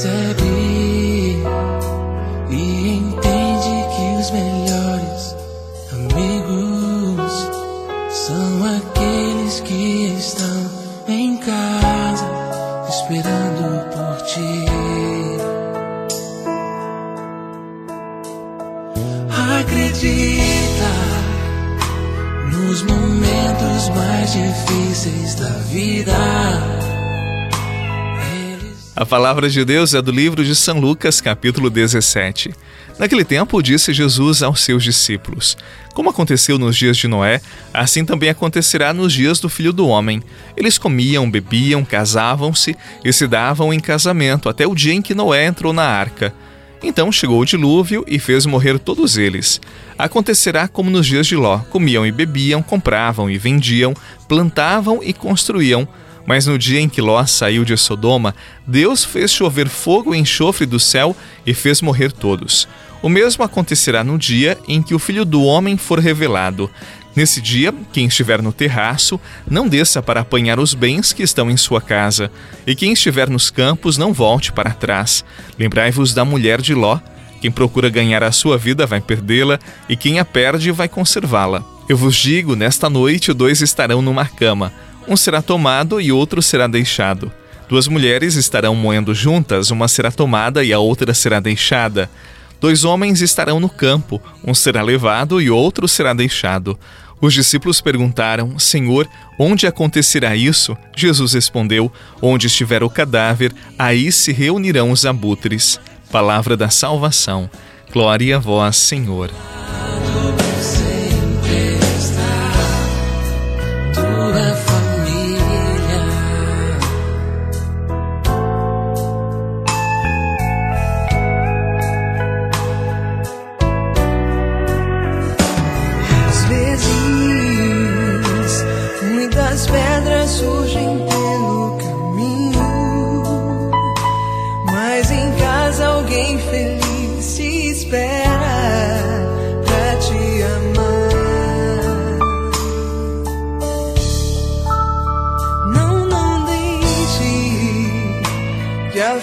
percebe e entende que os melhores amigos são aqueles que estão em casa esperando por ti. Acredita nos momentos mais difíceis da vida a palavra de Deus é do livro de São Lucas, capítulo 17. Naquele tempo, disse Jesus aos seus discípulos: Como aconteceu nos dias de Noé, assim também acontecerá nos dias do filho do homem. Eles comiam, bebiam, casavam-se e se davam em casamento até o dia em que Noé entrou na arca. Então chegou o dilúvio e fez morrer todos eles. Acontecerá como nos dias de Ló: comiam e bebiam, compravam e vendiam, plantavam e construíam. Mas no dia em que Ló saiu de Sodoma, Deus fez chover fogo e enxofre do céu e fez morrer todos. O mesmo acontecerá no dia em que o Filho do Homem for revelado. Nesse dia, quem estiver no terraço, não desça para apanhar os bens que estão em sua casa, e quem estiver nos campos, não volte para trás. Lembrai-vos da mulher de Ló. Quem procura ganhar a sua vida vai perdê-la, e quem a perde vai conservá-la. Eu vos digo: nesta noite dois estarão numa cama um será tomado e outro será deixado. Duas mulheres estarão moendo juntas, uma será tomada e a outra será deixada. Dois homens estarão no campo, um será levado e outro será deixado. Os discípulos perguntaram: Senhor, onde acontecerá isso? Jesus respondeu: Onde estiver o cadáver, aí se reunirão os abutres. Palavra da salvação. Glória a vós, Senhor. As pedras surgem pelo caminho, mas em casa alguém feliz te espera pra te amar. Não, não deixe que a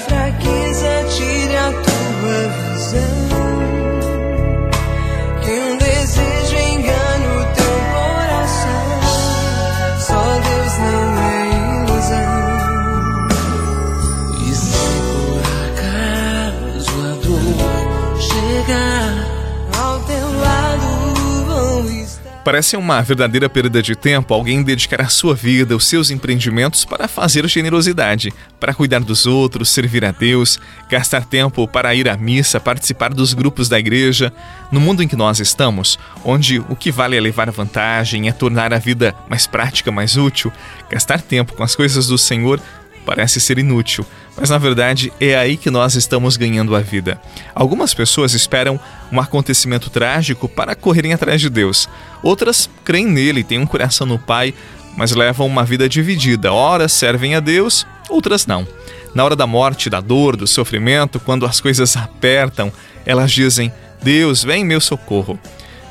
Parece uma verdadeira perda de tempo alguém dedicar a sua vida, os seus empreendimentos para fazer generosidade, para cuidar dos outros, servir a Deus, gastar tempo para ir à missa, participar dos grupos da igreja. No mundo em que nós estamos, onde o que vale é levar vantagem, é tornar a vida mais prática, mais útil, gastar tempo com as coisas do Senhor parece ser inútil, mas na verdade é aí que nós estamos ganhando a vida. Algumas pessoas esperam um acontecimento trágico para correrem atrás de Deus. Outras creem nele, têm um coração no Pai, mas levam uma vida dividida. Ora servem a Deus, outras não. Na hora da morte, da dor, do sofrimento, quando as coisas apertam, elas dizem: Deus, vem meu socorro.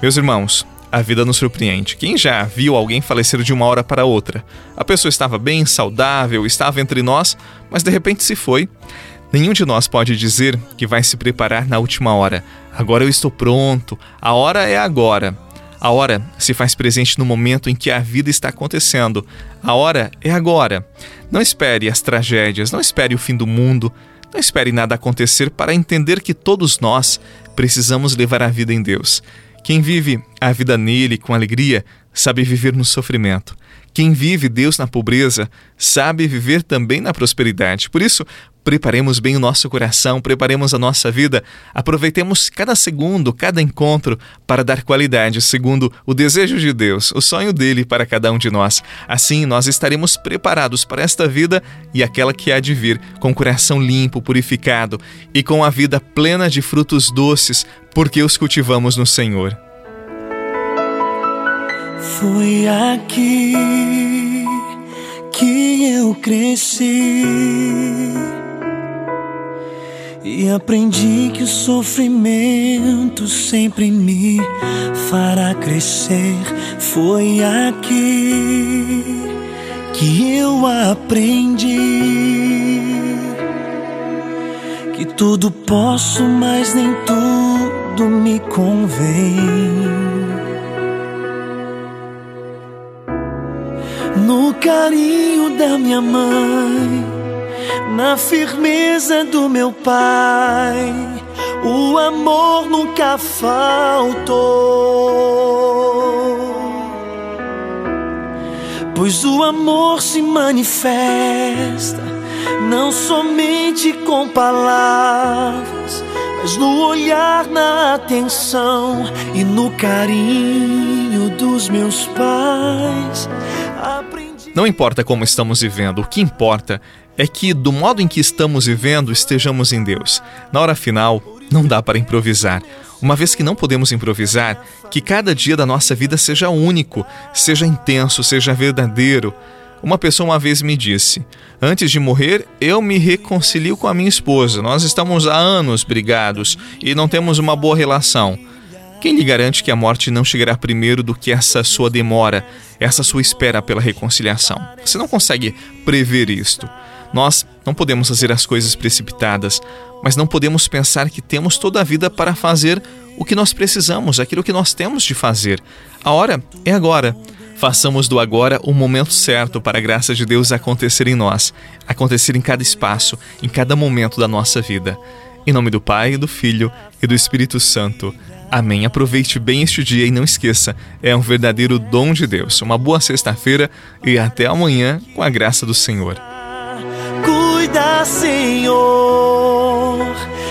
Meus irmãos, a vida nos surpreende. Quem já viu alguém falecer de uma hora para outra? A pessoa estava bem, saudável, estava entre nós, mas de repente se foi. Nenhum de nós pode dizer que vai se preparar na última hora. Agora eu estou pronto, a hora é agora. A hora se faz presente no momento em que a vida está acontecendo. A hora é agora. Não espere as tragédias, não espere o fim do mundo, não espere nada acontecer para entender que todos nós precisamos levar a vida em Deus. Quem vive a vida nele com alegria sabe viver no sofrimento. Quem vive Deus na pobreza sabe viver também na prosperidade. Por isso, preparemos bem o nosso coração, preparemos a nossa vida, aproveitemos cada segundo, cada encontro para dar qualidade segundo o desejo de Deus, o sonho dele para cada um de nós. Assim, nós estaremos preparados para esta vida e aquela que há de vir, com o coração limpo, purificado e com a vida plena de frutos doces, porque os cultivamos no Senhor. Foi aqui que eu cresci e aprendi que o sofrimento sempre me fará crescer. Foi aqui que eu aprendi que tudo posso, mas nem tudo me convém. No carinho da minha mãe, na firmeza do meu pai, o amor nunca faltou. Pois o amor se manifesta não somente com palavras, mas no olhar, na atenção e no carinho dos meus pais. Não importa como estamos vivendo, o que importa é que, do modo em que estamos vivendo, estejamos em Deus. Na hora final, não dá para improvisar. Uma vez que não podemos improvisar, que cada dia da nossa vida seja único, seja intenso, seja verdadeiro. Uma pessoa uma vez me disse: Antes de morrer, eu me reconcilio com a minha esposa. Nós estamos há anos brigados e não temos uma boa relação. Quem lhe garante que a morte não chegará primeiro do que essa sua demora, essa sua espera pela reconciliação? Você não consegue prever isto. Nós não podemos fazer as coisas precipitadas, mas não podemos pensar que temos toda a vida para fazer o que nós precisamos, aquilo que nós temos de fazer. A hora é agora. Façamos do agora o momento certo para a graça de Deus acontecer em nós, acontecer em cada espaço, em cada momento da nossa vida. Em nome do Pai, do Filho e do Espírito Santo. Amém. Aproveite bem este dia e não esqueça, é um verdadeiro dom de Deus. Uma boa sexta-feira e até amanhã com a graça do Senhor cuida, Senhor,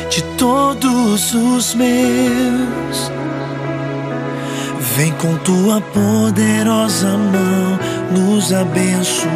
de todos os meus. Vem com tua poderosa mão nos abençoar.